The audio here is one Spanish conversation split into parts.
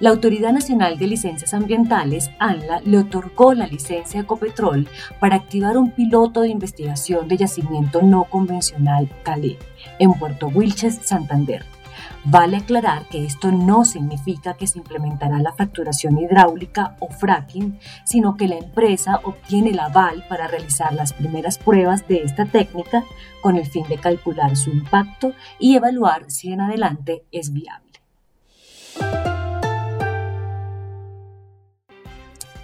La Autoridad Nacional de Licencias Ambientales, ANLA, le otorgó la licencia a Ecopetrol para activar un piloto de investigación de yacimiento no convencional Calé en Puerto Wilches, Santander. Vale aclarar que esto no significa que se implementará la fracturación hidráulica o fracking, sino que la empresa obtiene el aval para realizar las primeras pruebas de esta técnica con el fin de calcular su impacto y evaluar si en adelante es viable.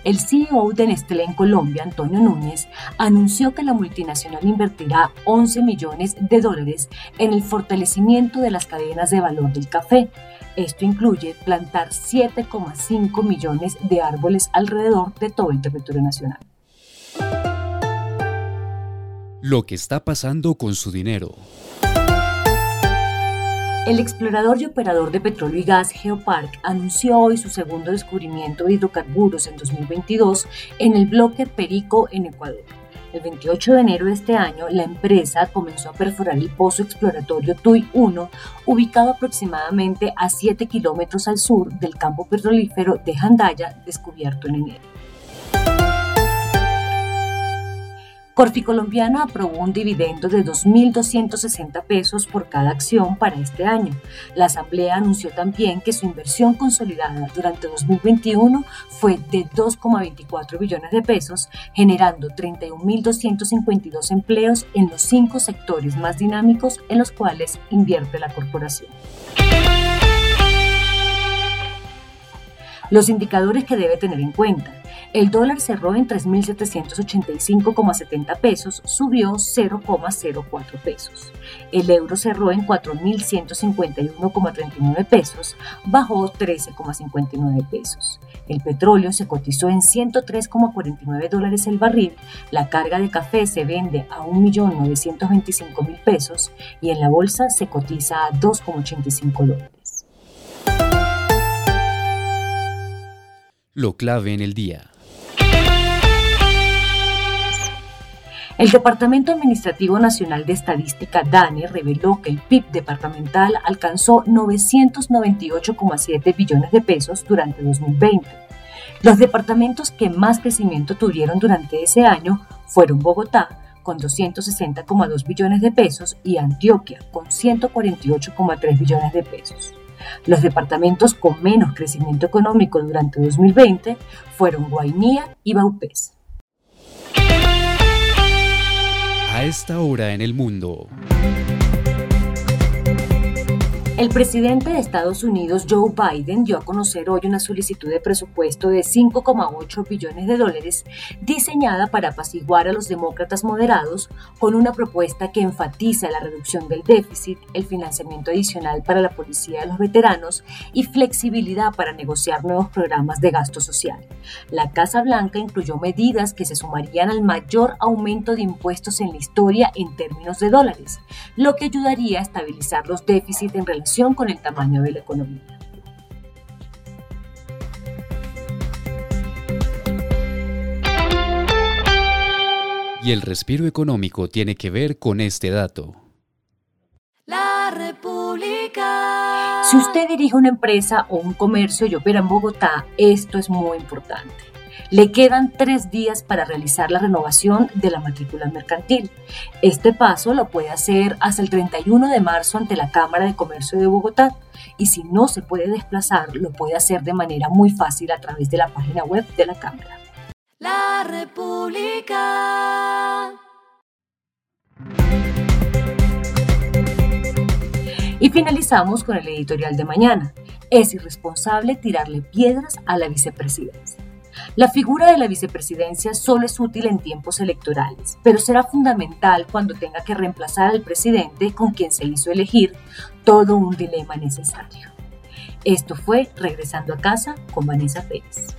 El CEO de Nestlé en Colombia, Antonio Núñez, anunció que la multinacional invertirá 11 millones de dólares en el fortalecimiento de las cadenas de valor del café. Esto incluye plantar 7,5 millones de árboles alrededor de todo el territorio nacional. Lo que está pasando con su dinero. El explorador y operador de petróleo y gas Geopark anunció hoy su segundo descubrimiento de hidrocarburos en 2022 en el bloque Perico en Ecuador. El 28 de enero de este año, la empresa comenzó a perforar el pozo exploratorio TUI 1, ubicado aproximadamente a 7 kilómetros al sur del campo petrolífero de Jandaya, descubierto en enero. Colombiana aprobó un dividendo de 2.260 pesos por cada acción para este año. La Asamblea anunció también que su inversión consolidada durante 2021 fue de 2,24 billones de pesos, generando 31.252 empleos en los cinco sectores más dinámicos en los cuales invierte la corporación. Los indicadores que debe tener en cuenta. El dólar cerró en 3.785,70 pesos, subió 0,04 pesos. El euro cerró en 4.151,39 pesos, bajó 13,59 pesos. El petróleo se cotizó en 103,49 dólares el barril, la carga de café se vende a 1.925.000 pesos y en la bolsa se cotiza a 2,85 dólares. Lo clave en el día. El Departamento Administrativo Nacional de Estadística, DANE, reveló que el PIB departamental alcanzó 998,7 billones de pesos durante 2020. Los departamentos que más crecimiento tuvieron durante ese año fueron Bogotá, con 260,2 billones de pesos, y Antioquia, con 148,3 billones de pesos. Los departamentos con menos crecimiento económico durante 2020 fueron Guainía y Baupés. A esta hora en el mundo. El presidente de Estados Unidos, Joe Biden, dio a conocer hoy una solicitud de presupuesto de 5,8 billones de dólares diseñada para apaciguar a los demócratas moderados con una propuesta que enfatiza la reducción del déficit, el financiamiento adicional para la policía de los veteranos y flexibilidad para negociar nuevos programas de gasto social. La Casa Blanca incluyó medidas que se sumarían al mayor aumento de impuestos en la historia en términos de dólares, lo que ayudaría a estabilizar los déficits en relación con el tamaño de la economía. Y el respiro económico tiene que ver con este dato. La República. Si usted dirige una empresa o un comercio y opera en Bogotá, esto es muy importante. Le quedan tres días para realizar la renovación de la matrícula mercantil. Este paso lo puede hacer hasta el 31 de marzo ante la Cámara de Comercio de Bogotá y si no se puede desplazar, lo puede hacer de manera muy fácil a través de la página web de la Cámara. La República. Y finalizamos con el editorial de mañana. Es irresponsable tirarle piedras a la vicepresidencia. La figura de la vicepresidencia solo es útil en tiempos electorales, pero será fundamental cuando tenga que reemplazar al presidente con quien se hizo elegir, todo un dilema necesario. Esto fue Regresando a casa con Vanessa Pérez.